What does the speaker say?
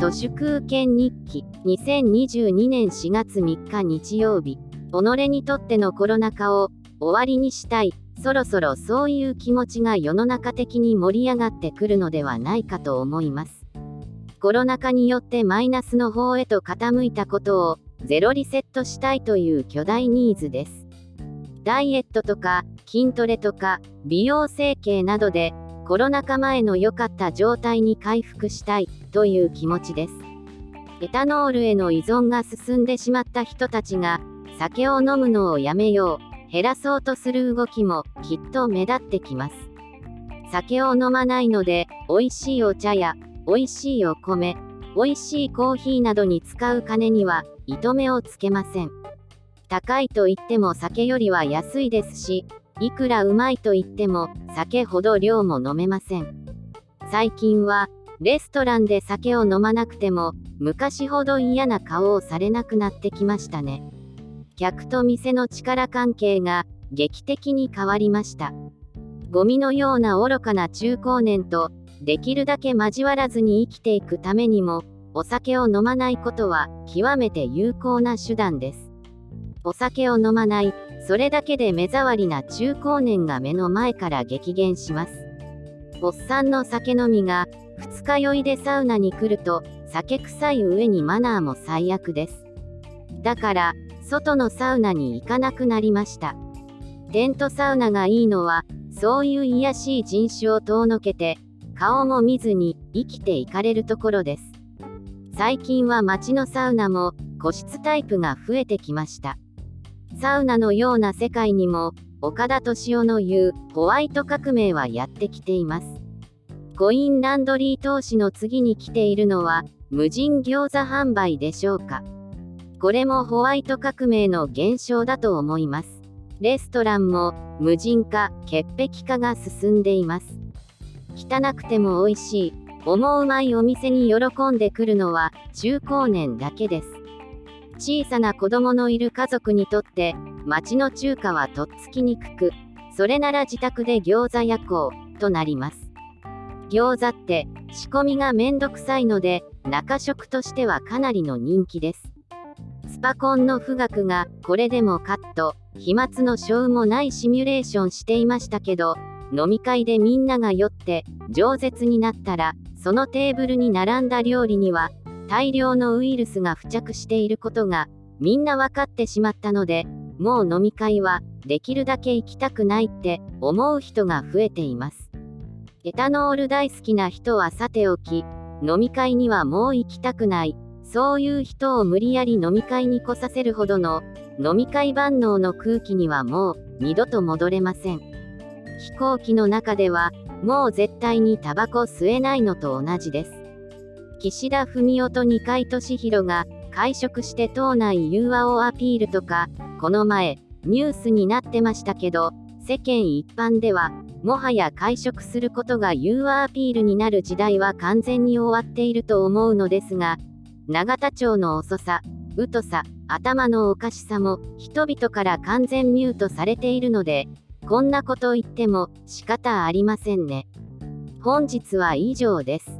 都市空権日記。2022年4月3日日曜日。己にとってのコロナ禍を終わりにしたい。そろそろそういう気持ちが世の中的に盛り上がってくるのではないかと思います。コロナ禍によってマイナスの方へと傾いたことをゼロリセットしたいという巨大ニーズです。ダイエットとか筋トレとか美容整形などでコロナ禍前の良かった状態に回復したいという気持ちです。エタノールへの依存が進んでしまった人たちが酒を飲むのをやめよう、減らそうとする動きもきっと目立ってきます。酒を飲まないので、美味しいお茶や美味しいお米、美味しいコーヒーなどに使う金には糸目をつけません。高いと言っても酒よりは安いですし、いくらうまいと言っても酒ほど量も飲めません。最近はレストランで酒を飲まなくても昔ほど嫌な顔をされなくなってきましたね。客と店の力関係が劇的に変わりました。ゴミのような愚かな中高年とできるだけ交わらずに生きていくためにもお酒を飲まないことは極めて有効な手段です。お酒を飲まない、それだけで目障りな中高年が目の前から激減します。おっさんの酒飲みが、二日酔いでサウナに来ると、酒臭い上にマナーも最悪です。だから、外のサウナに行かなくなりました。テントサウナがいいのは、そういう癒やしい人種を遠のけて、顔も見ずに生きていかれるところです。最近は街のサウナも個室タイプが増えてきました。サウナのような世界にも、岡田敏夫の言う、ホワイト革命はやってきています。コインランドリー投資の次に来ているのは、無人餃子販売でしょうか。これもホワイト革命の現象だと思います。レストランも無人化、潔癖化が進んでいます。汚くても美味しい、思うまいお店に喜んでくるのは中高年だけです。小さな子供のいる家族にとって町の中華はとっつきにくくそれなら自宅で餃子焼こうとなります。餃子って仕込みがめんどくさいので中食としてはかなりの人気です。スパコンの富岳がこれでもカット飛沫の小もないシミュレーションしていましたけど飲み会でみんなが酔って饒舌になったらそのテーブルに並んだ料理には大量のウイルスが付着していることがみんな分かってしまったのでもう飲み会はできるだけ行きたくないって思う人が増えています。エタノール大好きな人はさておき飲み会にはもう行きたくない。そういう人を無理やり飲み会に来させるほどの飲み会万能の空気にはもう二度と戻れません。飛行機の中ではもう絶対にタバコ吸えないのと同じです。岸田文雄と二階俊博が会食して党内融和をアピールとか、この前、ニュースになってましたけど、世間一般では、もはや会食することが融和アピールになる時代は完全に終わっていると思うのですが、永田町の遅さ、疎さ、頭のおかしさも人々から完全ミュートされているので、こんなこと言っても仕方ありませんね。本日は以上です。